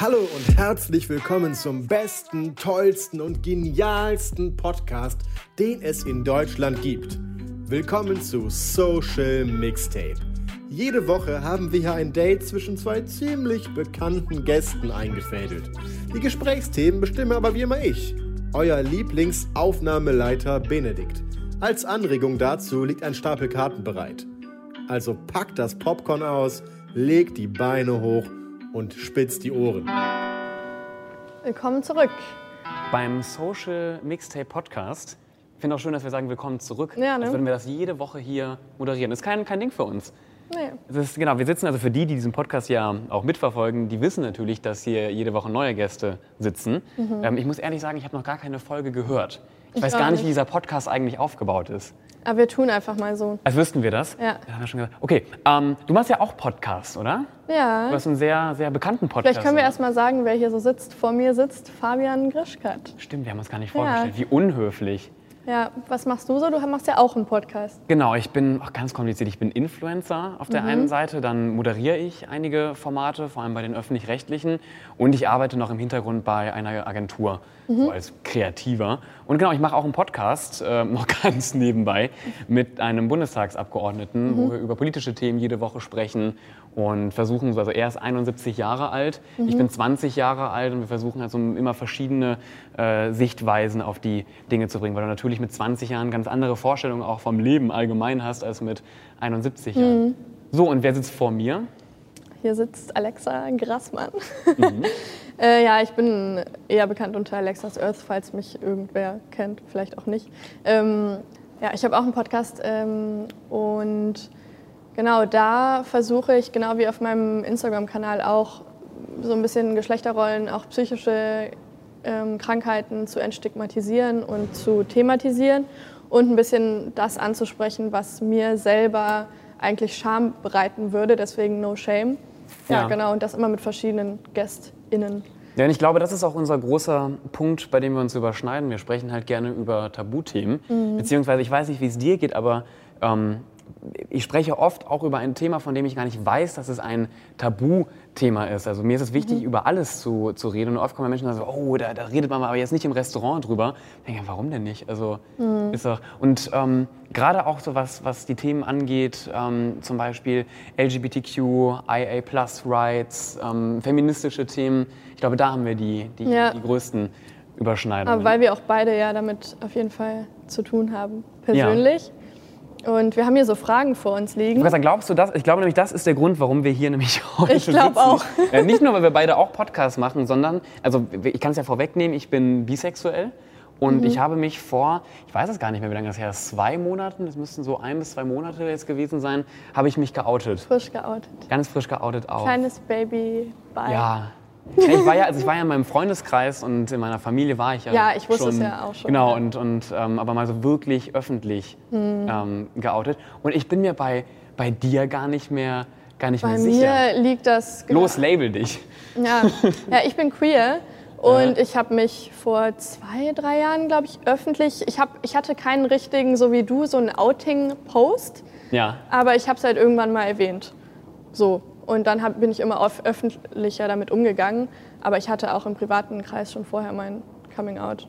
Hallo und herzlich willkommen zum besten, tollsten und genialsten Podcast, den es in Deutschland gibt. Willkommen zu Social Mixtape. Jede Woche haben wir hier ein Date zwischen zwei ziemlich bekannten Gästen eingefädelt. Die Gesprächsthemen bestimme aber wie immer ich, euer Lieblingsaufnahmeleiter Benedikt. Als Anregung dazu liegt ein Stapel Karten bereit. Also packt das Popcorn aus, legt die Beine hoch und spitzt die Ohren. Willkommen zurück. beim Social Mixtape Podcast. Ich finde auch schön, dass wir sagen, willkommen zurück. Ja, ne? Als würden wir das jede Woche hier moderieren. Das ist kein, kein Ding für uns. Nee. Es ist, genau, wir sitzen also für die, die diesen Podcast ja auch mitverfolgen, die wissen natürlich, dass hier jede Woche neue Gäste sitzen. Ähm, ich muss ehrlich sagen, ich habe noch gar keine Folge gehört. Ich, Ich weiß gar nicht, nicht. wie dieser Podcast eigentlich aufgebaut ist. Aber wir tun einfach mal so. Als wüssten wir das. Ja. haben wir schon gesagt. Okay, ähm, du machst ja auch Podcast, oder? Du Ja. hast einen sehr, sehr bekannten Podcast. Vielleicht können wir oder? erst mal sagen, wer hier so sitzt. Vor mir sitzt Fabian Grischkat. Stimmt, wir haben uns gar nicht Ja. vorgestellt. Wie unhöflich. Ja, was machst du so? Du machst ja auch einen Podcast. Genau, ich bin auch ganz kompliziert. Ich bin Influencer auf Mhm. der einen Seite, dann moderiere ich einige Formate, vor allem bei den öffentlich-rechtlichen, und ich arbeite noch im Hintergrund bei einer Agentur, Mhm. so als Kreativer. Und genau, ich mache auch einen Podcast, äh, noch ganz nebenbei, mit einem Bundestagsabgeordneten, Mhm. wo wir über politische Themen jede Woche sprechen und versuchen, also er ist 71 Jahre alt, Mhm. ich bin 20 Jahre alt und wir versuchen also immer verschiedene äh, Sichtweisen auf die Dinge zu bringen, weil du natürlich mit 20 Jahren ganz andere Vorstellungen auch vom Leben allgemein hast als mit 71 Mhm. Jahren. So, und wer sitzt vor mir? Hier sitzt Alexa Grassmann. Mhm. äh, ja, ich bin eher bekannt unter Alexas Earth, falls mich irgendwer kennt, vielleicht auch nicht. Ähm, ja, ich habe auch einen Podcast ähm, und genau da versuche ich, genau wie auf meinem Instagram-Kanal auch, so ein bisschen Geschlechterrollen, auch psychische ähm, Krankheiten zu entstigmatisieren und zu thematisieren und ein bisschen das anzusprechen, was mir selber eigentlich Scham bereiten würde, deswegen No Shame. Ja, Ja. genau, und das immer mit verschiedenen GästInnen. Ja, und ich glaube, das ist auch unser großer Punkt, bei dem wir uns überschneiden. Wir sprechen halt gerne über Tabuthemen. Mhm. Beziehungsweise, ich weiß nicht, wie es dir geht, aber ähm, ich spreche oft auch über ein Thema, von dem ich gar nicht weiß, dass es ein Tabuthema ist. Also mir ist es wichtig, über alles zu, zu reden. Und oft kommen Menschen und sagen, so, oh, da, da redet man aber jetzt nicht im Restaurant drüber. Ich denke, warum denn nicht? Also, ist doch, und ähm, gerade auch so was, was die Themen angeht, ähm, zum Beispiel LGBTQ, IA Plus Rights, ähm, feministische Themen, ich glaube, da haben wir die, die, Ja. die größten Überschneidungen. Aber weil wir auch beide ja damit auf jeden Fall zu tun haben, persönlich. Und wir haben hier so Fragen vor uns liegen. Was glaubst du das? Ich glaube nämlich, das ist der Grund, warum wir hier nämlich heute Ich glaub sitzen. auch. Äh, nicht nur, weil wir beide auch Podcasts machen, sondern, also ich kann es ja vorwegnehmen, ich bin bisexuell. Und Mhm. ich habe mich vor, ich weiß es gar nicht mehr, wie lange das her ist, zwei Monaten, das müssten so ein bis zwei Monate jetzt gewesen sein, habe ich mich geoutet. Frisch geoutet. Ganz frisch geoutet auch. Kleines Baby bei. Ja. Ich war ja, also ich war ja in meinem Freundeskreis und in meiner Familie war ich ja. Ja, ich wusste schon, es ja auch schon, Genau, und, und ähm, aber mal so wirklich öffentlich Hm. ähm, geoutet. Und ich bin mir bei, bei dir gar nicht mehr, gar nicht Bei mehr sicher. mir liegt das. genau- Los, label dich. Ja, ja ich bin queer. Und ich habe mich vor zwei, drei Jahren, glaube ich, öffentlich. Ich, hab, ich hatte keinen richtigen, so wie du, so einen Outing-Post. Ja. Aber ich habe es halt irgendwann mal erwähnt. So. Und dann hab, bin ich immer auf öffentlicher damit umgegangen. Aber ich hatte auch im privaten Kreis schon vorher mein Coming Out.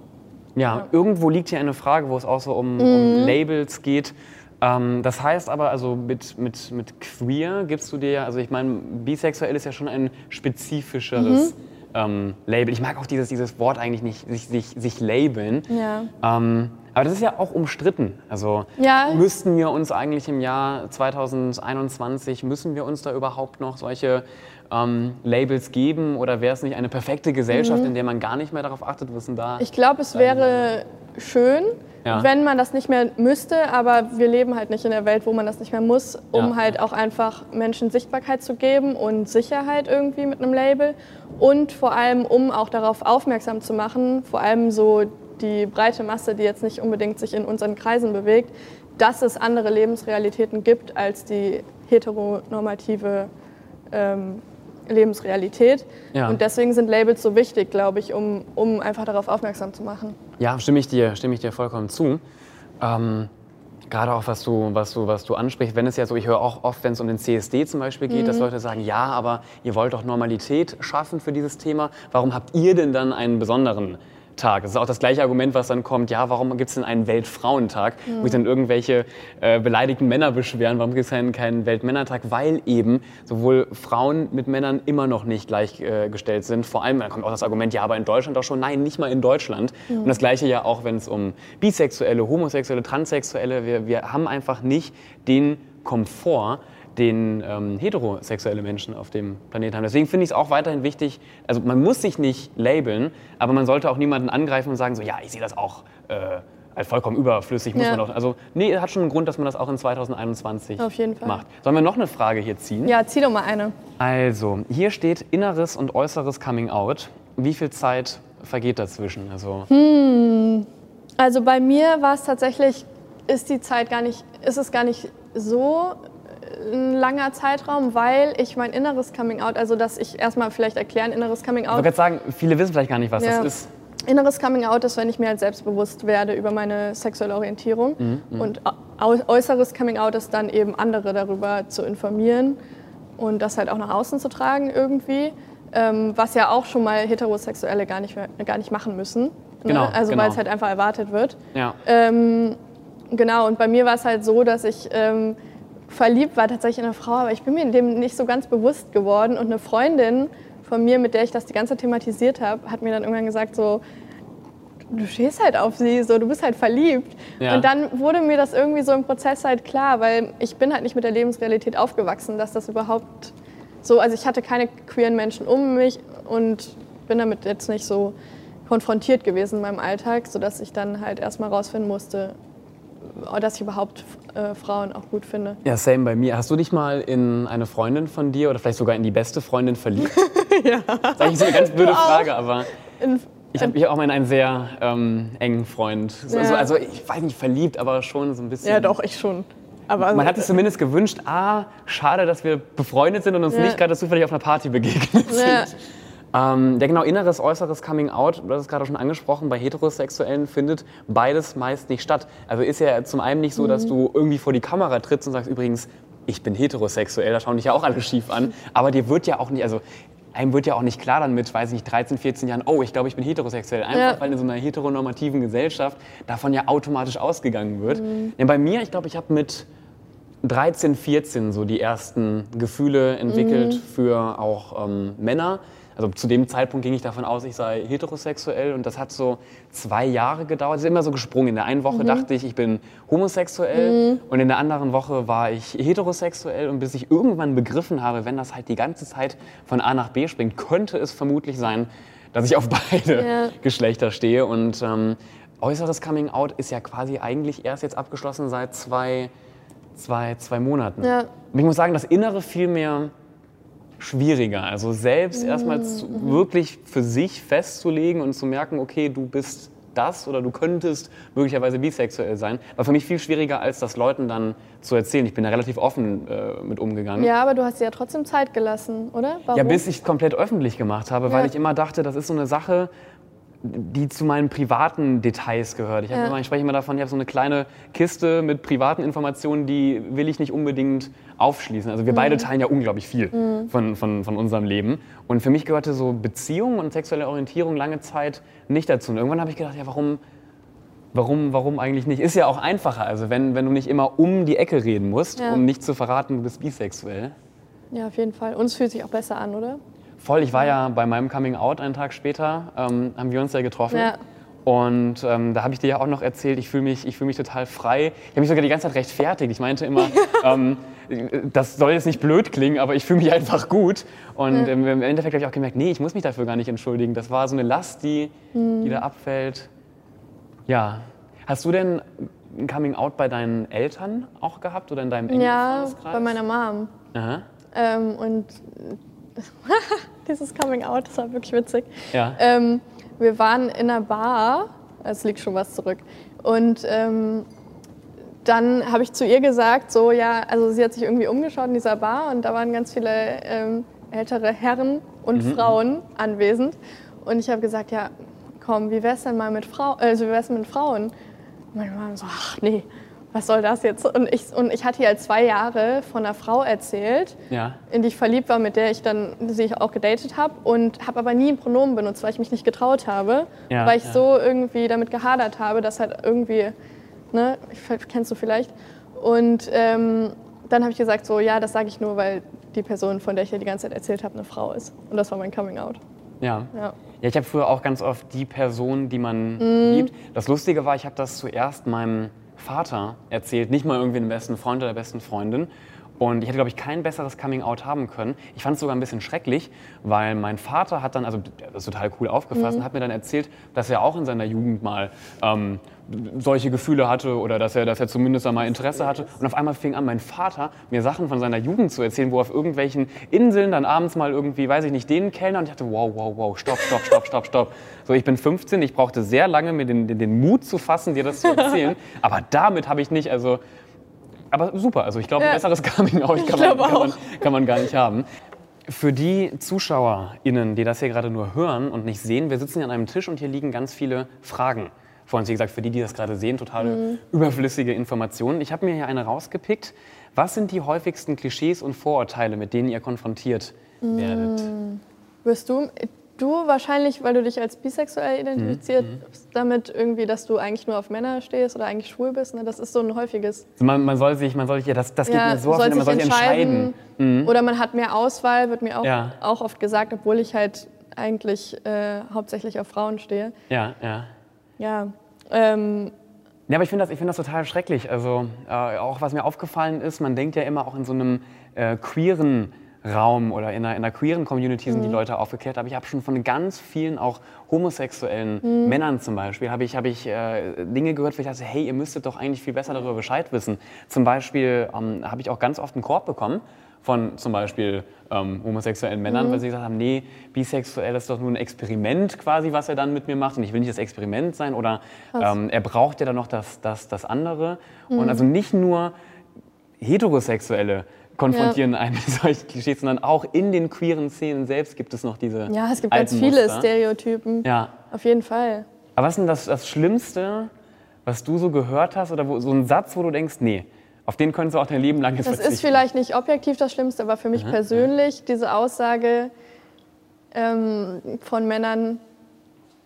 Ja, irgendwo liegt hier eine Frage, wo es auch so um, Mhm. um Labels geht. Ähm, das heißt aber, also mit, mit, mit queer gibst du dir ja, also ich meine, bisexuell ist ja schon ein spezifischeres Mhm. Ähm, Label. Ich mag auch dieses, dieses Wort eigentlich nicht, sich, sich, sich labeln. Ja. Ähm, Aber das ist ja auch umstritten. Also Ja. müssten wir uns eigentlich im Jahr 2021, müssen wir uns da überhaupt noch solche ähm, Labels geben? Oder wäre es nicht eine perfekte Gesellschaft, in der man gar nicht mehr darauf achtet, was denn da? Mhm. Ich glaube, es wäre schön, Ja. wenn man das nicht mehr müsste, aber wir leben halt nicht in der Welt, wo man das nicht mehr muss, um Ja. halt auch einfach Menschen Sichtbarkeit zu geben und Sicherheit irgendwie mit einem Label und vor allem, um auch darauf aufmerksam zu machen, vor allem so die breite Masse, die jetzt nicht unbedingt sich in unseren Kreisen bewegt, dass es andere Lebensrealitäten gibt als die heteronormative ähm, Lebensrealität. Ja. Und deswegen sind Labels so wichtig, glaube ich, um, um einfach darauf aufmerksam zu machen. Ja, stimme ich dir, stimme ich dir vollkommen zu. Ähm, gerade auch was du, was du, was du ansprichst, wenn es ja so, ich höre auch oft, wenn es um den CSD zum Beispiel geht, Mhm. dass Leute sagen, ja, aber ihr wollt doch Normalität schaffen für dieses Thema. Warum habt ihr denn dann einen besonderen Tag? Das ist auch das gleiche Argument, was dann kommt, ja, warum gibt es denn einen Weltfrauentag, wo sich dann irgendwelche äh, beleidigten Männer beschweren, warum gibt es keinen, keinen Weltmännertag? Weil eben sowohl Frauen mit Männern immer noch nicht gleichgestellt sind. Vor allem, da kommt auch das Argument, ja, aber in Deutschland doch schon. Nein, nicht mal in Deutschland. Und das gleiche ja auch, wenn es um Bisexuelle, Homosexuelle, Transsexuelle, wir, wir haben einfach nicht den Komfort, den ähm, heterosexuelle Menschen auf dem Planeten haben. Deswegen finde ich es auch weiterhin wichtig, also man muss sich nicht labeln, aber man sollte auch niemanden angreifen und sagen so, ja, ich sehe das auch äh, als vollkommen überflüssig, muss Ja. man doch. Also nee, hat schon einen Grund, dass man das auch in 2021 Auf jeden Fall. macht. Sollen wir noch eine Frage hier ziehen? Ja, zieh doch mal eine. Also, hier steht inneres und äußeres Coming Out. Wie viel Zeit vergeht dazwischen? Also, Also bei mir war es tatsächlich, ist die Zeit gar nicht, ist es gar nicht so ein langer Zeitraum, weil ich mein inneres Coming Out, also dass ich erstmal vielleicht erklären, inneres Coming ich Out. wollte gerade sagen, viele wissen vielleicht gar nicht, was Ja. das ist. Inneres Coming Out ist, wenn ich mir halt selbstbewusst werde über meine sexuelle Orientierung. Mhm, Und au äußeres Coming Out ist dann eben andere darüber zu informieren und das halt auch nach außen zu tragen irgendwie. Ähm, was ja auch schon mal Heterosexuelle gar nicht, mehr, gar nicht machen müssen. Ne? Genau, Also genau. weil es halt einfach erwartet wird. Ja. Ähm, genau, und bei mir war es halt so, dass ich ähm, verliebt war tatsächlich in eine Frau, aber ich bin mir dem nicht so ganz bewusst geworden. Und eine Freundin von mir, mit der ich das die ganze Zeit thematisiert habe, hat mir dann irgendwann gesagt so, du stehst halt auf sie, so, du bist halt verliebt. Ja. Und dann wurde mir das irgendwie so im Prozess halt klar, weil ich bin halt nicht mit der Lebensrealität aufgewachsen, dass das überhaupt so, also ich hatte keine queeren Menschen um mich und bin damit jetzt nicht so konfrontiert gewesen in meinem Alltag, sodass ich dann halt erstmal rausfinden musste, dass ich überhaupt äh, Frauen auch gut finde. Ja, same bei mir. Hast du dich mal in eine Freundin von dir oder vielleicht sogar in die beste Freundin verliebt? ja. Das ist eigentlich so eine ganz blöde Frage, aber In, ich habe mich auch mal in einen sehr ähm, engen Freund. Ja. also, also ich weiß nicht verliebt, aber schon so ein bisschen. ja, doch, ich schon. Aber Man hat es zumindest gewünscht, ah, schade, dass wir befreundet sind und uns Ja. nicht gerade zufällig auf einer Party begegnet sind. Ja. Ähm, ja, genau, inneres, äußeres Coming Out, du hast es gerade schon angesprochen, bei Heterosexuellen findet beides meist nicht statt. Also ist ja zum einen nicht so, dass du irgendwie vor die Kamera trittst und sagst, übrigens, ich bin heterosexuell, da schauen dich ja auch alle schief an. Aber dir wird ja auch nicht, also einem wird ja auch nicht klar dann mit, weiß ich nicht, 13, 14 Jahren, oh, ich glaube, ich bin heterosexuell. Einfach Ja. weil in so einer heteronormativen Gesellschaft davon ja automatisch ausgegangen wird. Ja, bei mir, ich glaube, ich habe mit 13, 14 so die ersten Gefühle entwickelt für auch ähm, Männer. Also zu dem Zeitpunkt ging ich davon aus, ich sei heterosexuell und das hat so zwei Jahre gedauert. Es ist immer so gesprungen. In der einen Woche dachte ich, ich bin homosexuell und in der anderen Woche war ich heterosexuell und bis ich irgendwann begriffen habe, wenn das halt die ganze Zeit von A nach B springt, könnte es vermutlich sein, dass ich auf beide Ja. Geschlechter stehe und ähm, äußeres Coming Out ist ja quasi eigentlich erst jetzt abgeschlossen seit zwei zwei, zwei Monaten. Ja. Und ich muss sagen, das Innere fiel mir schwieriger. Also selbst erstmal zu, wirklich für sich festzulegen und zu merken, okay, du bist das oder du könntest möglicherweise bisexuell sein, war für mich viel schwieriger, als das Leuten dann zu erzählen. Ich bin da relativ offen äh, mit umgegangen. ja, aber du hast dir ja trotzdem Zeit gelassen, oder? Warum? Ja, bis ich es komplett öffentlich gemacht habe, weil Ja. ich immer dachte, das ist so eine Sache, die zu meinen privaten Details gehört. Ich, Ja. immer, ich spreche immer davon, ich habe so eine kleine Kiste mit privaten Informationen, die will ich nicht unbedingt aufschließen. Also wir beide teilen ja unglaublich viel von, von, von unserem Leben. Und für mich gehörte so Beziehung und sexuelle Orientierung lange Zeit nicht dazu. Und irgendwann habe ich gedacht, ja, warum, warum, warum eigentlich nicht? Ist ja auch einfacher, also wenn, wenn du nicht immer um die Ecke reden musst, Ja. um nicht zu verraten, du bist bisexuell. Ja, auf jeden Fall. Uns fühlt sich auch besser an, oder? Voll, ich war ja bei meinem Coming Out einen Tag später, ähm, haben wir uns ja getroffen. Ja. Und ähm, da habe ich dir ja auch noch erzählt, ich fühle mich, ich fühl mich total frei. Ich habe mich sogar die ganze Zeit rechtfertigt. Ich meinte immer, ähm, das soll jetzt nicht blöd klingen, aber ich fühle mich einfach gut. Und ähm, im Endeffekt habe ich auch gemerkt, nee, ich muss mich dafür gar nicht entschuldigen. Das war so eine Last, die, die da abfällt. Ja. Hast du denn ein Coming Out bei deinen Eltern auch gehabt oder in deinem engen Ja, bei meiner Mom. Aha. Ähm, und dieses Coming Out, das war wirklich witzig. Ja. Ähm, wir waren in einer Bar, es liegt schon was zurück. Und ähm, dann habe ich zu ihr gesagt, so ja, also sie hat sich irgendwie umgeschaut in dieser Bar und da waren ganz viele ähm, ältere Herren und Frauen anwesend. Und ich habe gesagt, ja, komm, wie wär's denn mal mit Frauen, also wie wär's mit Frauen? Und meine Mama so, ach nee, was soll das jetzt? Und ich, und ich hatte ihr zwei Jahre von einer Frau erzählt, Ja. in die ich verliebt war, mit der ich dann sie auch gedatet habe und habe aber nie ein Pronomen benutzt, weil ich mich nicht getraut habe, Ja, weil ich ja. so irgendwie damit gehadert habe, dass halt irgendwie, ne, kennst du vielleicht. Und ähm, dann habe ich gesagt so, ja, das sage ich nur, weil die Person, von der ich dir die ganze Zeit erzählt habe, eine Frau ist. Und das war mein Coming Out. Ja. Ja. Ja, ich habe früher auch ganz oft die Person, die man Mhm. liebt. Das Lustige war, ich habe das zuerst meinem Vater erzählt, nicht mal irgendwie dem besten Freund oder der besten Freundin. Und ich hätte, glaube ich, kein besseres Coming-out haben können. Ich fand es sogar ein bisschen schrecklich, weil mein Vater hat dann, also der ist total cool aufgefasst, Mhm. hat mir dann erzählt, dass er auch in seiner Jugend mal ähm, solche Gefühle hatte oder dass er, dass er zumindest einmal Interesse hatte. Und auf einmal fing an, mein Vater mir Sachen von seiner Jugend zu erzählen, wo er auf irgendwelchen Inseln dann abends mal irgendwie, weiß ich nicht, den Kellner und ich dachte, wow, wow, wow, stopp, stopp, stopp, stopp, stopp. So, ich bin 15, ich brauchte sehr lange, mir den, den, den Mut zu fassen, dir das zu erzählen. Aber damit habe ich nicht, also aber super, also ich glaube, ein besseres Coming-out kann, kann, auch. kann man gar nicht haben. Für die ZuschauerInnen, die das hier gerade nur hören und nicht sehen, wir sitzen hier an einem Tisch und hier liegen ganz viele Fragen vor uns. Wie gesagt, für die, die das gerade sehen, total Mhm. überflüssige Informationen. Ich habe mir hier eine rausgepickt. Was sind die häufigsten Klischees und Vorurteile, mit denen ihr konfrontiert werdet? Wirst du, du wahrscheinlich, weil du dich als bisexuell identifizierst, damit irgendwie, dass du eigentlich nur auf Männer stehst oder eigentlich schwul bist, ne? das ist so ein häufiges. Also man, man soll sich, man soll sich, ja, das, das geht Ja, mir so den- man soll sich entscheiden. Oder man hat mehr Auswahl, wird mir auch, Ja. auch oft gesagt, obwohl ich halt eigentlich äh, hauptsächlich auf Frauen stehe. Ja, ja. Ja, ähm, Ja, aber ich finde das, ich find das total schrecklich. Also äh, auch was mir aufgefallen ist, man denkt ja immer auch in so einem äh, queeren Raum oder in einer, in einer queeren Community sind die Leute aufgeklärt. Aber ich habe schon von ganz vielen auch homosexuellen Männern zum Beispiel, habe ich, hab ich äh, Dinge gehört, wo ich dachte, hey, ihr müsstet doch eigentlich viel besser darüber Bescheid wissen. Zum Beispiel ähm, habe ich auch ganz oft einen Korb bekommen von zum Beispiel ähm, homosexuellen Männern, weil sie gesagt haben, nee, bisexuell ist doch nur ein Experiment quasi, was er dann mit mir macht und ich will nicht das Experiment sein oder ähm, er braucht ja dann noch das, das, das andere. Und also nicht nur Heterosexuelle konfrontieren einen mit solchen Klischees, sondern auch in den queeren Szenen selbst gibt es noch diese ja, es gibt ganz viele Muster. Stereotypen. Ja. Auf jeden Fall. Aber was ist denn das, das Schlimmste, was du so gehört hast oder wo, so ein Satz, wo du denkst, nee, auf den könntest du auch dein Leben lang jetzt Das verzichten? ist vielleicht nicht objektiv das Schlimmste, aber für mich persönlich diese Aussage ähm, von Männern,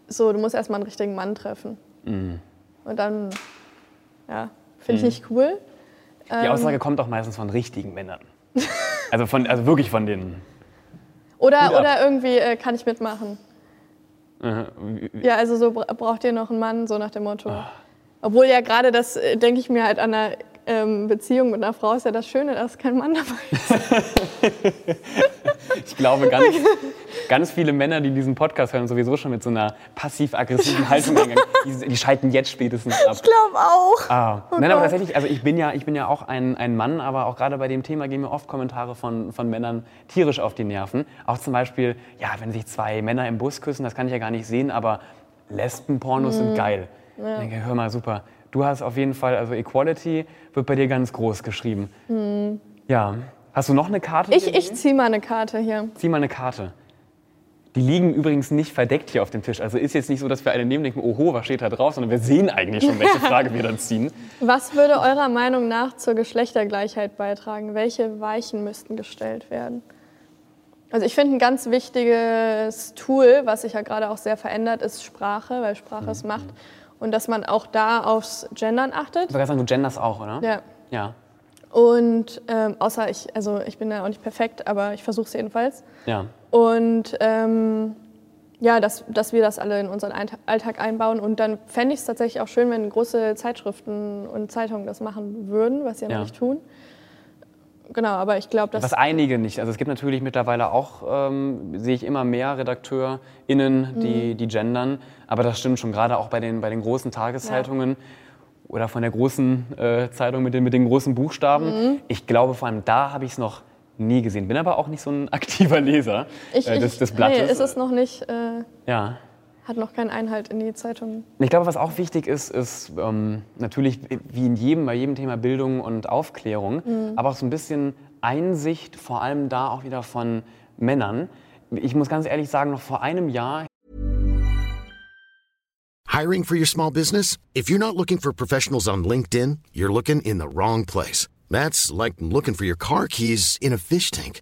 so, du musst erstmal einen richtigen Mann treffen. Mhm. Und dann, ja, finde ich nicht cool. Die Aussage kommt auch meistens von richtigen Männern. Also, von, also wirklich von denen. Oder, oder irgendwie äh, kann ich mitmachen. Äh, Ja, also so bra- braucht ihr noch einen Mann, so nach dem Motto. Ah. Obwohl ja gerade das, äh, denke ich mir halt an einer ähm, Beziehung mit einer Frau ist ja das Schöne, dass kein Mann dabei ist. Ich glaube, ganz, ganz viele Männer, die diesen Podcast hören, sowieso schon mit so einer passiv-aggressiven Haltung eingegangen. Die, die schalten jetzt spätestens ab. Ich glaube auch. Ah. Oh Nein, aber tatsächlich, also ich bin ja, ich bin ja auch ein, ein Mann, aber auch gerade bei dem Thema gehen mir oft Kommentare von, von Männern tierisch auf die Nerven. Auch zum Beispiel, ja, wenn sich zwei Männer im Bus küssen, das kann ich ja gar nicht sehen, aber Lesben-Pornos Mhm. sind geil. Ich denke, hör mal, super. Du hast auf jeden Fall, also Equality wird bei dir ganz groß geschrieben. Ja. Hast du noch eine Karte? Mhm. Ich, ich ziehe mal eine Karte hier. Zieh mal eine Karte. Die liegen übrigens nicht verdeckt hier auf dem Tisch. Also ist jetzt nicht so, dass wir alle nehmen und denken, oho, was steht da drauf, sondern wir sehen eigentlich schon, welche Frage wir dann ziehen. Was würde eurer Meinung nach zur Geschlechtergleichheit beitragen? Welche Weichen müssten gestellt werden? Also ich finde ein ganz wichtiges Tool, was sich ja gerade auch sehr verändert, ist Sprache, weil Sprache es macht. Und dass man auch da aufs Gendern achtet. Ich wollte sagen, du genders auch, oder? Ja. Ja. Und ähm, außer ich, also ich bin ja auch nicht perfekt, aber ich versuche es jedenfalls. Ja. Und ähm, ja, dass, dass wir das alle in unseren Alltag einbauen. Und dann fände ich es tatsächlich auch schön, wenn große Zeitschriften und Zeitungen das machen würden, was sie ja, Ja. nicht tun. Genau, aber ich glaube, dass. Was einige nicht. Also es gibt natürlich mittlerweile auch, ähm, sehe ich immer mehr RedakteurInnen, die, Mhm. die gendern. Aber das stimmt schon, gerade auch bei den, bei den großen Tageszeitungen oder von der großen äh, Zeitung mit den, mit den großen Buchstaben. Mhm. Ich glaube, vor allem da habe ich es noch nie gesehen. Bin aber auch nicht so ein aktiver Leser äh, des, des Blattes. Nee, ist es noch nicht, äh, ja. Hat noch keinen Einhalt in die Zeitung. Ich glaube, was auch wichtig ist, ist ähm, natürlich wie in jedem, bei jedem Thema Bildung und Aufklärung, aber auch so ein bisschen Einsicht, vor allem da auch wieder von Männern. Ich muss ganz ehrlich sagen, noch vor einem Jahr Hiring for your small business? If you're not looking for professionals on LinkedIn, you're looking in the wrong place. That's like looking for your car keys in a fish tank.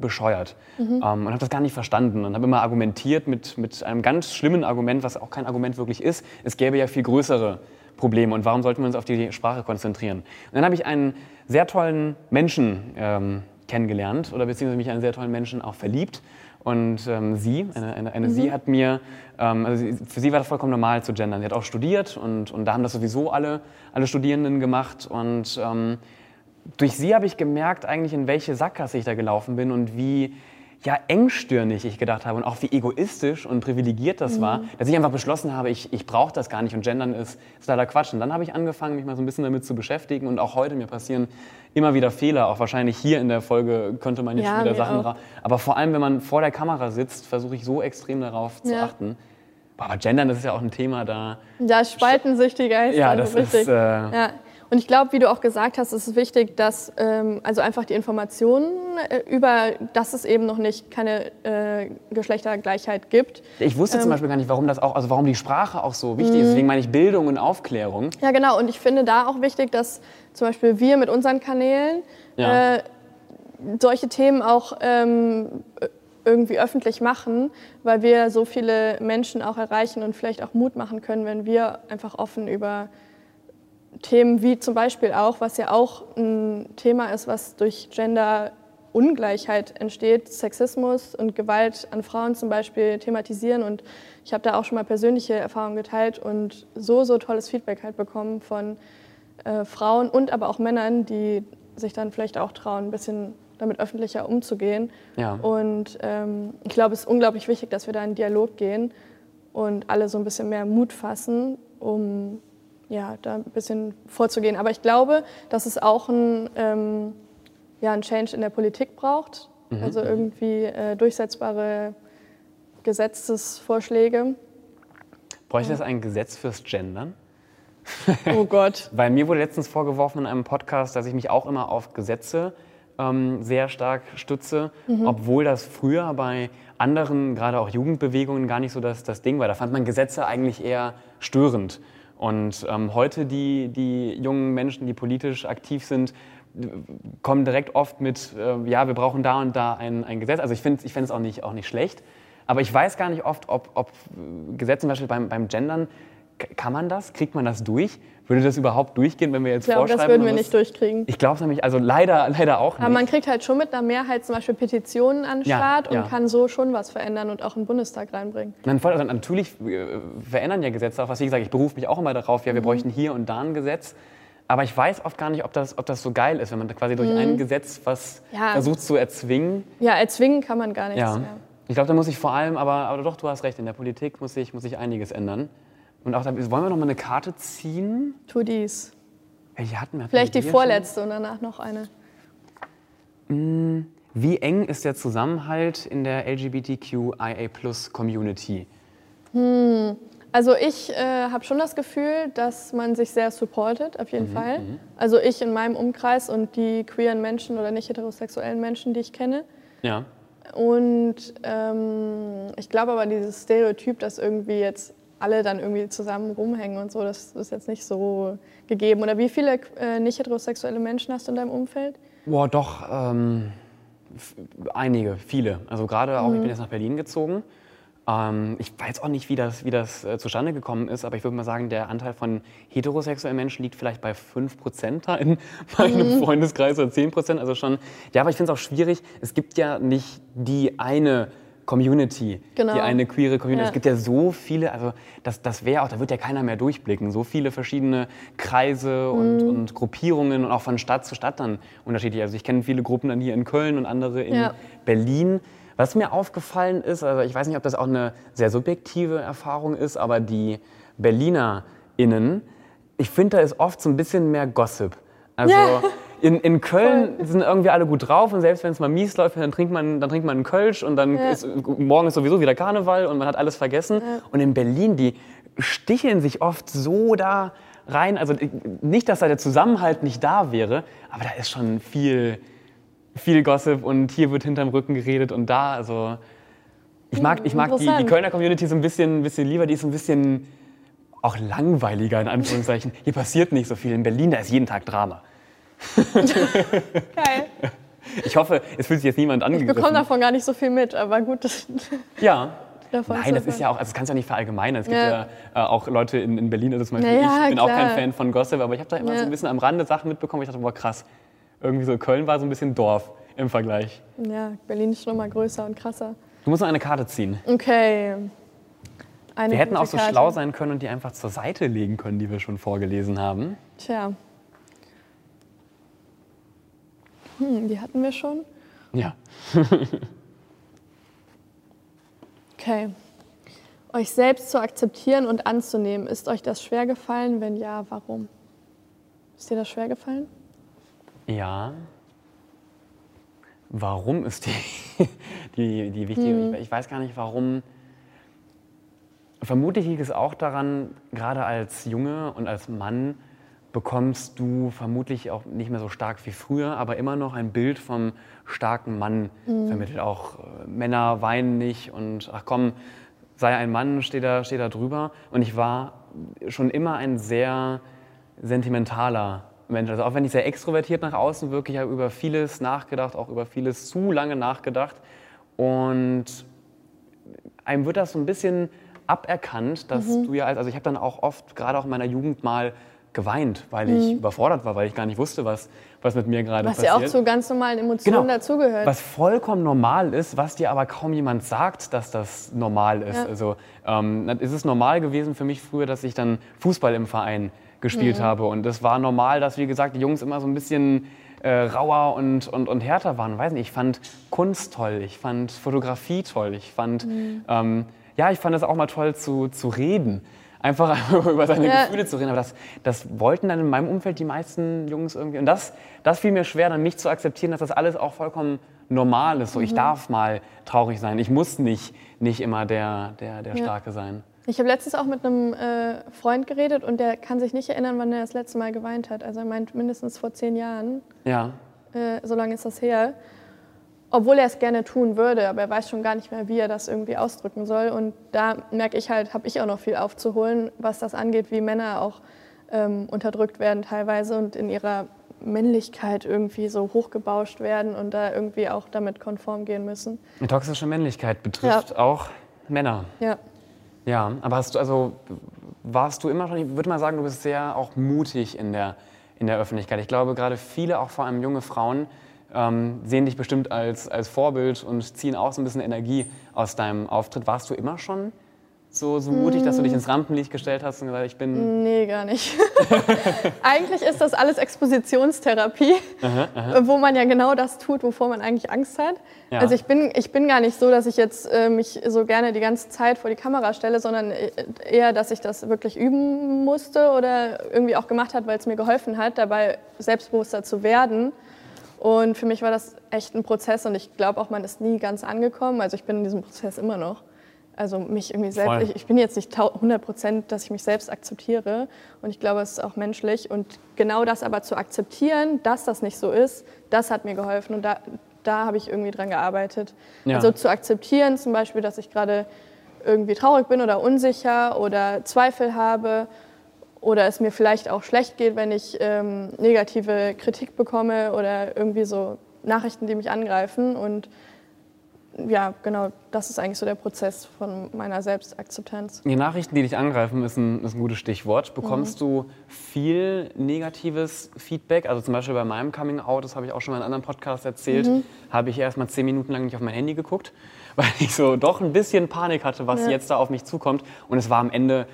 bescheuert ähm, und habe das gar nicht verstanden und habe immer argumentiert mit, mit einem ganz schlimmen Argument, was auch kein Argument wirklich ist. Es gäbe ja viel größere Probleme und warum sollten wir uns auf die Sprache konzentrieren? Und dann habe ich einen sehr tollen Menschen ähm, kennengelernt oder beziehungsweise mich in einen sehr tollen Menschen auch verliebt. Und ähm, sie, eine, eine, eine sie hat mir, ähm, also für sie war das vollkommen normal zu gendern. Sie hat auch studiert und, und da haben das sowieso alle, alle Studierenden gemacht. Und ähm, durch sie habe ich gemerkt, eigentlich in welche Sackgasse ich da gelaufen bin und wie ja, engstirnig ich gedacht habe und auch wie egoistisch und privilegiert das war, dass ich einfach beschlossen habe, ich, ich brauche das gar nicht und Gendern ist, ist leider Quatsch. Und dann habe ich angefangen, mich mal so ein bisschen damit zu beschäftigen und auch heute mir passieren immer wieder Fehler. Auch wahrscheinlich hier in der Folge könnte man jetzt Ja, schon wieder Sachen ra- Aber vor allem, wenn man vor der Kamera sitzt, versuche ich so extrem darauf zu Ja. achten. Boah, Aber Gendern, das ist ja auch ein Thema, da Da spalten sich die Geister. Ja, das richtig. ist, äh, ja. Und ich glaube, wie du auch gesagt hast, ist es wichtig, dass ähm, also einfach die Informationen äh, über, dass es eben noch nicht keine äh, Geschlechtergleichheit gibt. Ich wusste Ähm. zum Beispiel gar nicht, warum das auch, also warum die Sprache auch so wichtig Mhm. ist. Deswegen meine ich Bildung und Aufklärung. Ja, genau. Und ich finde da auch wichtig, dass zum Beispiel wir mit unseren Kanälen Ja. äh, solche Themen auch ähm, irgendwie öffentlich machen, weil wir so viele Menschen auch erreichen und vielleicht auch Mut machen können, wenn wir einfach offen über Themen wie zum Beispiel auch, was ja auch ein Thema ist, was durch Gender-Ungleichheit entsteht, Sexismus und Gewalt an Frauen zum Beispiel thematisieren. Und ich habe da auch schon mal persönliche Erfahrungen geteilt und so, so tolles Feedback halt bekommen von äh, Frauen und aber auch Männern, die sich dann vielleicht auch trauen, ein bisschen damit öffentlicher umzugehen. Ja. Und ähm, ich glaube, es ist unglaublich wichtig, dass wir da in Dialog gehen und alle so ein bisschen mehr Mut fassen, um ja, da ein bisschen vorzugehen. Aber ich glaube, dass es auch ein, ähm, ja, ein Change in der Politik braucht. Also irgendwie äh, durchsetzbare Gesetzesvorschläge. Bräuchte es ein Gesetz fürs Gendern? Oh Gott. Weil mir wurde letztens vorgeworfen in einem Podcast, dass ich mich auch immer auf Gesetze ähm, sehr stark stütze, obwohl das früher bei anderen, gerade auch Jugendbewegungen, gar nicht so das, das Ding war. Da fand man Gesetze eigentlich eher störend. Und ähm, heute die, die jungen Menschen, die politisch aktiv sind, kommen direkt oft mit, äh, ja, wir brauchen da und da ein, ein Gesetz. Also ich finde ich es auch nicht, auch nicht schlecht. Aber ich weiß gar nicht oft, ob, ob Gesetze zum Beispiel beim, beim Gendern, kann man das? Kriegt man das durch? Würde das überhaupt durchgehen, wenn wir jetzt Ich glaube, das vorschreiben? würden wir nicht durchkriegen. Ich glaube es nämlich, also leider, leider auch nicht. Aber man kriegt halt schon mit einer Mehrheit zum Beispiel Petitionen an den Ja, Start und ja. kann so schon was verändern und auch in den Bundestag reinbringen. Voll, also natürlich äh, verändern ja Gesetze auch was. Wie gesagt, ich berufe mich auch immer darauf, Mhm. ja, wir bräuchten hier und da ein Gesetz. Aber ich weiß oft gar nicht, ob das, ob das so geil ist, wenn man quasi Mhm. durch ein Gesetz was Ja. versucht zu erzwingen. Ja, erzwingen kann man gar nichts Ja. mehr. Ich glaube, da muss ich vor allem, aber, aber doch, du hast recht, in der Politik muss sich, muss sich einiges ändern. Und auch da, wollen wir noch mal eine Karte ziehen? Tu dies. Welche hatten wir? Vielleicht die ja schon? vorletzte und danach noch eine. Wie eng ist der Zusammenhalt in der LGBTQIA-Plus-Community? Also ich äh, habe schon das Gefühl, dass man sich sehr supportet, auf Mhm, jeden Fall. Also ich in meinem Umkreis und die queeren Menschen oder nicht heterosexuellen Menschen, die ich kenne. Ja. Und ähm, ich glaube aber dieses Stereotyp, dass irgendwie jetzt alle dann irgendwie zusammen rumhängen und so. Das ist jetzt nicht so gegeben. Oder wie viele äh, nicht heterosexuelle Menschen hast du in deinem Umfeld? Boah, doch, ähm, einige, viele. Also gerade auch, mhm. ich bin jetzt nach Berlin gezogen ähm, ich weiß auch nicht, wie das, wie das äh, zustande gekommen ist, aber ich würde mal sagen, der Anteil von heterosexuellen Menschen liegt vielleicht bei 5% da in meinem mhm. Freundeskreis oder 10%. Also schon, ja, aber ich finde es auch schwierig. Es gibt ja nicht die eine Community, genau. die eine queere Community. Ja. Es gibt ja so viele, also das, das wäre auch, da wird ja keiner mehr durchblicken. So viele verschiedene Kreise und, mhm. und Gruppierungen und auch von Stadt zu Stadt dann unterschiedlich. Also ich kenne viele Gruppen dann hier in Köln und andere in ja. Berlin. Was mir aufgefallen ist, also ich weiß nicht, ob das auch eine sehr subjektive Erfahrung ist, aber die BerlinerInnen, ich finde, da ist oft so ein bisschen mehr Gossip. Also ja. In, in Köln Voll. sind irgendwie alle gut drauf und selbst wenn es mal mies läuft, dann trinkt man, dann trinkt man einen Kölsch und dann ja. ist morgen ist sowieso wieder Karneval und man hat alles vergessen. Ja. Und in Berlin, die sticheln sich oft so da rein. Also nicht, dass da der Zusammenhalt nicht da wäre, aber da ist schon viel viel Gossip und hier wird hinterm Rücken geredet und da. Also ich mag, ich mag die, die Kölner Community so ein bisschen, bisschen lieber, die ist so ein bisschen auch langweiliger in Anführungszeichen. Hier passiert nicht so viel. In Berlin, da ist jeden Tag Drama. Geil. Ich hoffe, es fühlt sich jetzt niemand angegriffen. Ich bekomme davon gar nicht so viel mit, aber gut. Ja. Nein, das ist ja auch, also das kannst du ja nicht verallgemeinern. Es gibt ja, ja äh, auch Leute in, in Berlin, also zum Beispiel ja, ich bin klar. auch kein Fan von Gossip, aber ich habe da immer ja. so ein bisschen am Rande Sachen mitbekommen, ich dachte, boah krass, irgendwie so Köln war so ein bisschen Dorf im Vergleich. Ja, Berlin ist schon mal größer und krasser. Du musst noch eine Karte ziehen. Okay. Eine wir hätten auch so Karte. schlau sein können und die einfach zur Seite legen können, die wir schon vorgelesen haben. Tja. Hm, die hatten wir schon? Ja. okay. Euch selbst zu akzeptieren und anzunehmen, ist euch das schwer gefallen? Wenn ja, warum? Ist dir das schwer gefallen? Ja. Warum ist die, die, die wichtige? Mhm. Ich, ich weiß gar nicht, warum. Vermutlich liegt es auch daran, gerade als Junge und als Mann bekommst du vermutlich auch nicht mehr so stark wie früher, aber immer noch ein Bild vom starken Mann mhm. vermittelt. Auch äh, Männer weinen nicht und ach komm, sei ein Mann, steht da, steht da drüber. Und ich war schon immer ein sehr sentimentaler Mensch. Also auch wenn ich sehr extrovertiert nach außen wirke, ich habe über vieles nachgedacht, auch über vieles zu lange nachgedacht. Und einem wird das so ein bisschen aberkannt, dass mhm. du ja, also ich habe dann auch oft, gerade auch in meiner Jugend mal geweint, weil mhm. ich überfordert war, weil ich gar nicht wusste, was, was mit mir gerade passiert. Was ja auch zu ganz normalen Emotionen genau. dazugehört. Was vollkommen normal ist, was dir aber kaum jemand sagt, dass das normal ist. Ja. Also ähm, ist es normal gewesen für mich früher, dass ich dann Fußball im Verein gespielt mhm. habe. Und es war normal, dass, wie gesagt, die Jungs immer so ein bisschen äh, rauer und, und, und härter waren. Weiß nicht, ich fand Kunst toll, ich fand Fotografie toll, ich fand, mhm. ähm, ja, ich fand es auch mal toll zu, zu reden. Einfach über seine ja. Gefühle zu reden. Aber das, das wollten dann in meinem Umfeld die meisten Jungs irgendwie. Und das, das fiel mir schwer, dann nicht zu akzeptieren, dass das alles auch vollkommen normal ist. So, mhm. ich darf mal traurig sein. Ich muss nicht, nicht immer der, der, der ja. Starke sein. Ich habe letztens auch mit einem äh, Freund geredet und der kann sich nicht erinnern, wann er das letzte Mal geweint hat. Also er meint mindestens vor zehn Jahren. Ja. Äh, so lange ist das her. Obwohl er es gerne tun würde, aber er weiß schon gar nicht mehr, wie er das irgendwie ausdrücken soll. Und da merke ich halt, habe ich auch noch viel aufzuholen, was das angeht, wie Männer auch ähm, unterdrückt werden teilweise und in ihrer Männlichkeit irgendwie so hochgebauscht werden und da irgendwie auch damit konform gehen müssen. Die toxische Männlichkeit betrifft ja. auch Männer. Ja. Ja, aber hast du, also warst du immer schon, ich würde mal sagen, du bist sehr auch mutig in der, in der Öffentlichkeit. Ich glaube, gerade viele, auch vor allem junge Frauen, ähm, sehen dich bestimmt als, als Vorbild und ziehen auch so ein bisschen Energie aus deinem Auftritt. Warst du immer schon so, so mutig, dass du dich ins Rampenlicht gestellt hast und gesagt, ich bin. Nee, gar nicht. eigentlich ist das alles Expositionstherapie, aha, aha. wo man ja genau das tut, wovor man eigentlich Angst hat. Ja. Also ich bin, ich bin gar nicht so, dass ich jetzt äh, mich so gerne die ganze Zeit vor die Kamera stelle, sondern äh, eher, dass ich das wirklich üben musste oder irgendwie auch gemacht hat, weil es mir geholfen hat, dabei selbstbewusster zu werden. Und für mich war das echt ein Prozess und ich glaube auch, man ist nie ganz angekommen. Also ich bin in diesem Prozess immer noch. Also mich irgendwie selbst, ich, ich, bin jetzt nicht 100 Prozent, dass ich mich selbst akzeptiere und ich glaube, es ist auch menschlich und genau das aber zu akzeptieren, dass das nicht so ist, das hat mir geholfen und da, da habe ich irgendwie dran gearbeitet. Ja. Also zu akzeptieren zum Beispiel, dass ich gerade irgendwie traurig bin oder unsicher oder Zweifel habe oder es mir vielleicht auch schlecht geht, wenn ich ähm, negative Kritik bekomme oder irgendwie so Nachrichten, die mich angreifen. Und ja, genau, das ist eigentlich so der Prozess von meiner Selbstakzeptanz. Die Nachrichten, die dich angreifen, ist ein, ist ein gutes Stichwort. Bekommst mhm. du viel negatives Feedback? Also zum Beispiel bei meinem Coming Out, das habe ich auch schon mal in einem anderen Podcast erzählt, mhm. habe ich erst mal zehn Minuten lang nicht auf mein Handy geguckt, weil ich so doch ein bisschen Panik hatte, was ja. jetzt da auf mich zukommt. Und es war am Ende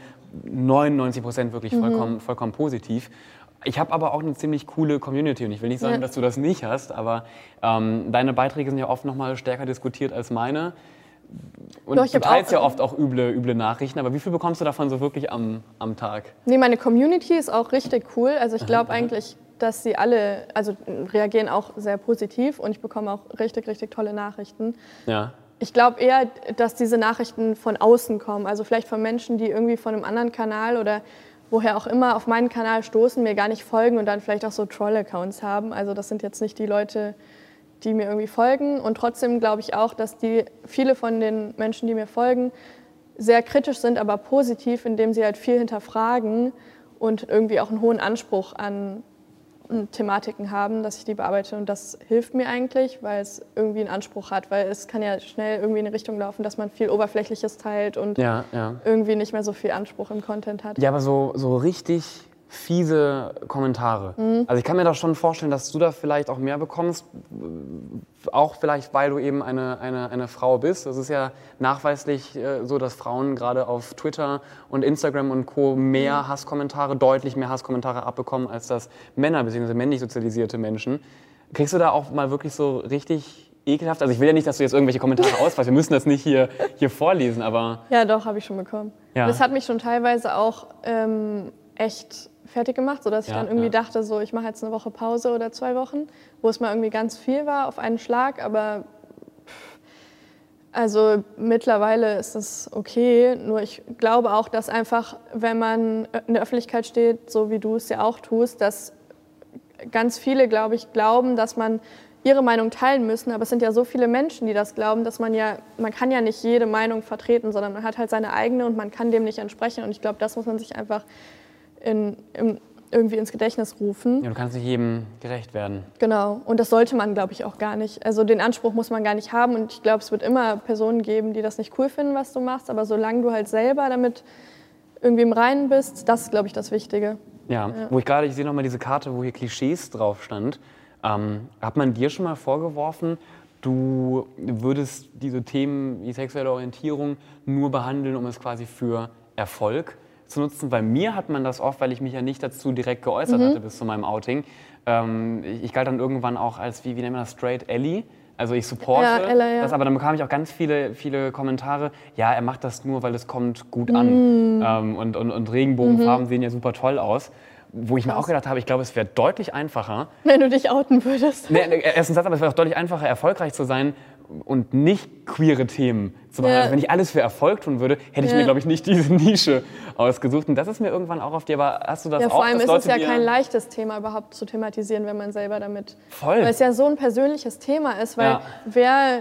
99 Prozent wirklich mhm. vollkommen, vollkommen positiv. Ich habe aber auch eine ziemlich coole Community und ich will nicht sagen, ja. dass du das nicht hast, aber ähm, deine Beiträge sind ja oft noch mal stärker diskutiert als meine. Und Doch, du teilst ja oft auch üble, üble Nachrichten, aber wie viel bekommst du davon so wirklich am, am Tag? Nee, meine Community ist auch richtig cool. Also ich glaube eigentlich, dass sie alle, also reagieren auch sehr positiv und ich bekomme auch richtig, richtig tolle Nachrichten. Ja. Ich glaube eher, dass diese Nachrichten von außen kommen, also vielleicht von Menschen, die irgendwie von einem anderen Kanal oder woher auch immer auf meinen Kanal stoßen, mir gar nicht folgen und dann vielleicht auch so Troll-Accounts haben. Also das sind jetzt nicht die Leute, die mir irgendwie folgen. Und trotzdem glaube ich auch, dass die viele von den Menschen, die mir folgen, sehr kritisch sind, aber positiv, indem sie halt viel hinterfragen und irgendwie auch einen hohen Anspruch an Thematiken haben, dass ich die bearbeite. Und das hilft mir eigentlich, weil es irgendwie einen Anspruch hat, weil es kann ja schnell irgendwie in eine Richtung laufen, dass man viel Oberflächliches teilt und ja, ja. irgendwie nicht mehr so viel Anspruch im Content hat. Ja, aber so, so richtig fiese Kommentare. Mhm. Also ich kann mir da schon vorstellen, dass du da vielleicht auch mehr bekommst, auch vielleicht, weil du eben eine, eine, eine Frau bist. Es ist ja nachweislich äh, so, dass Frauen gerade auf Twitter und Instagram und Co. mehr mhm. Hasskommentare, deutlich mehr Hasskommentare abbekommen, als das Männer bzw. männlich sozialisierte Menschen. Kriegst du da auch mal wirklich so richtig ekelhaft? Also ich will ja nicht, dass du jetzt irgendwelche Kommentare ausweist. Wir müssen das nicht hier, hier vorlesen, aber... Ja, doch, habe ich schon bekommen. Ja. Das hat mich schon teilweise auch ähm, echt fertig gemacht, sodass ich dann irgendwie ja. dachte, so ich mache jetzt eine Woche Pause oder zwei Wochen, wo es mal irgendwie ganz viel war auf einen Schlag, aber also mittlerweile ist das okay, nur ich glaube auch, dass einfach, wenn man in der Öffentlichkeit steht, so wie du es ja auch tust, dass ganz viele, glaube ich, glauben, dass man ihre Meinung teilen müssen, aber es sind ja so viele Menschen, die das glauben, dass man ja, man kann ja nicht jede Meinung vertreten, sondern man hat halt seine eigene und man kann dem nicht entsprechen. Und ich glaube, das muss man sich einfach in, in, irgendwie ins Gedächtnis rufen. Ja, du kannst nicht jedem gerecht werden. Genau. Und das sollte man, glaube ich, auch gar nicht. Also den Anspruch muss man gar nicht haben. Und ich glaube, es wird immer Personen geben, die das nicht cool finden, was du machst. Aber solange du halt selber damit irgendwie im Reinen bist, das ist, glaube ich, das Wichtige. Ja, ja. wo ich gerade, ich sehe nochmal diese Karte, wo hier Klischees drauf stand. Ähm, hat man dir schon mal vorgeworfen, du würdest diese Themen wie sexuelle Orientierung nur behandeln, um es quasi für Erfolg zu nutzen. Bei mir hat man das oft, weil ich mich ja nicht dazu direkt geäußert mhm. hatte bis zu meinem Outing. Ähm, ich, ich, galt dann irgendwann auch als, wie, wie nennt man das, Straight Ellie. Also ich supporte ja, Ella, ja. das, aber dann bekam ich auch ganz viele, viele Kommentare, ja, er macht das nur, weil es kommt gut an. Mhm. Ähm, und, und, und Regenbogenfarben mhm. sehen ja super toll aus. Wo ich Krass. mir auch gedacht habe, ich glaube, es wäre deutlich einfacher. Wenn du dich outen würdest. Nee, erstens das, aber es wäre auch deutlich einfacher, erfolgreich zu sein, und nicht queere Themen zu machen. Ja. Also wenn ich alles für Erfolg tun würde, hätte ich ja. mir, glaube ich, nicht diese Nische ausgesucht. Und das ist mir irgendwann auch auf dir, aber hast du das ja, auch? Vor allem ist es ja kein leichtes Thema überhaupt zu thematisieren, wenn man selber damit... Voll. Weil es ja so ein persönliches Thema ist, weil ja. wer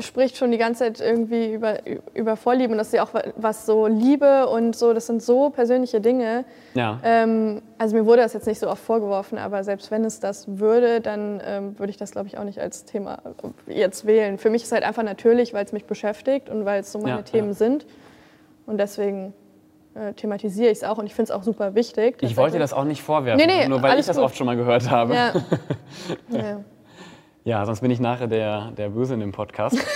spricht schon die ganze Zeit irgendwie über, über Vorlieben und das ist ja auch was so Liebe und so, das sind so persönliche Dinge. Ja. Ähm, also mir wurde das jetzt nicht so oft vorgeworfen, aber selbst wenn es das würde, dann ähm, würde ich das, glaube ich, auch nicht als Thema jetzt wählen. Für mich ist es halt einfach natürlich, weil es mich beschäftigt und weil es so meine ja, Themen sind. Und deswegen äh, thematisiere ich es auch und ich finde es auch super wichtig. Ich wollte dir das auch nicht vorwerfen, nee, nee, nur weil ich das gut. oft schon mal gehört habe. Ja. ja. ja. sonst bin ich nachher der, der Böse in dem Podcast.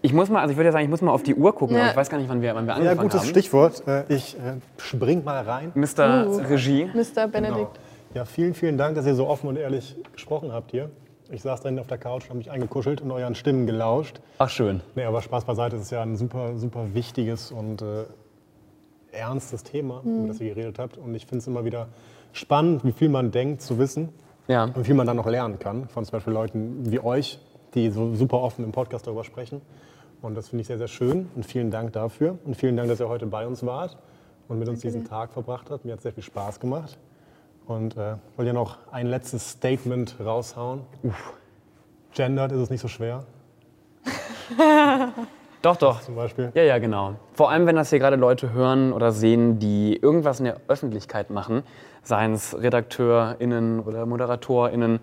Ich muss mal, also ich würde ja sagen, ich muss mal auf die Uhr gucken, ja. aber ich weiß gar nicht, wann wir, wann wir angefangen haben. Ja, gutes haben. Stichwort. Äh, ich äh, spring mal rein. Mr. Uh, Regie. Mr. Benedikt. Genau. Ja, vielen, vielen Dank, dass ihr so offen und ehrlich gesprochen habt hier. Ich saß drin auf der Couch, habe mich eingekuschelt und euren Stimmen gelauscht. Ach schön. Nee, aber Spaß beiseite, es ist ja ein super, super wichtiges und äh, ernstes Thema, mhm. über das ihr geredet habt. Und ich finde es immer wieder spannend, wie viel man denkt zu wissen ja. und wie viel man dann noch lernen kann von zum Beispiel Leuten wie euch, die so super offen im Podcast darüber sprechen. Und das finde ich sehr, sehr schön und vielen Dank dafür. Und vielen Dank, dass ihr heute bei uns wart und mit uns diesen Tag verbracht habt. Mir hat es sehr viel Spaß gemacht. Und äh, wollt ihr noch ein letztes Statement raushauen? Uff. Gendert ist es nicht so schwer. Doch, doch. Zum Beispiel. Ja, ja, genau. Vor allem, wenn das hier gerade Leute hören oder sehen, die irgendwas in der Öffentlichkeit machen, seien es RedakteurInnen oder ModeratorInnen,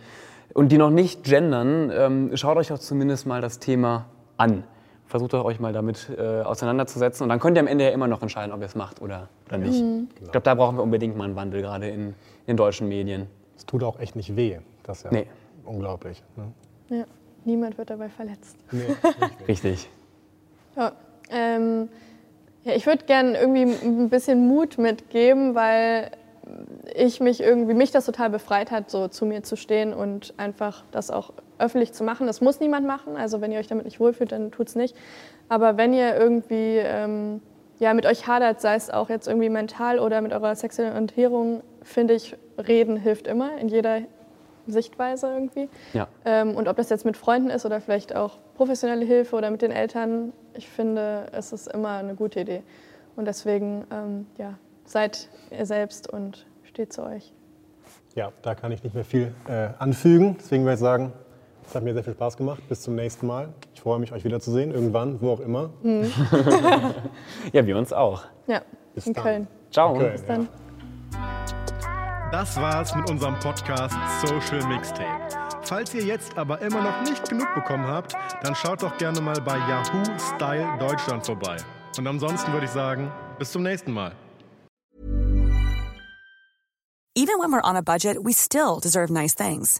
und die noch nicht gendern, ähm, schaut euch doch zumindest mal das Thema an. Versucht euch mal damit äh, auseinanderzusetzen und dann könnt ihr am Ende ja immer noch entscheiden, ob ihr es macht oder, oder nicht. Ich glaube, da brauchen wir unbedingt mal einen Wandel, gerade in, in deutschen Medien. Es tut auch echt nicht weh. Das ist ja Nee. unglaublich. Ne? Ja. Niemand wird dabei verletzt. Nee. Richtig. Ja, ähm, ja ich würde gerne irgendwie ein bisschen Mut mitgeben, weil ich mich irgendwie, mich das total befreit hat, so zu mir zu stehen und einfach das auch öffentlich zu machen. Das muss niemand machen, also wenn ihr euch damit nicht wohlfühlt, dann tut's nicht. Aber wenn ihr irgendwie ähm, ja, mit euch hadert, sei es auch jetzt irgendwie mental oder mit eurer sexuellen Orientierung, finde ich, reden hilft immer in jeder Sichtweise irgendwie. Ja. Ähm, und ob das jetzt mit Freunden ist oder vielleicht auch professionelle Hilfe oder mit den Eltern, ich finde, es ist immer eine gute Idee. Und deswegen, ähm, ja, seid ihr selbst und steht zu euch. Ja, da kann ich nicht mehr viel äh, anfügen. Deswegen würde ich sagen, es hat mir sehr viel Spaß gemacht. Bis zum nächsten Mal. Ich freue mich, euch wiederzusehen. Irgendwann, wo auch immer. Ja, wir uns auch. Ja, Bis in dann. Köln. Ciao. Köln, Bis dann. Das war's mit unserem Podcast Social Mixtape. Falls ihr jetzt aber immer noch nicht genug bekommen habt, dann schaut doch gerne mal bei Yahoo Style Deutschland vorbei. Und ansonsten würde ich sagen, bis zum nächsten Mal. Even when we're on a budget, we still deserve nice things.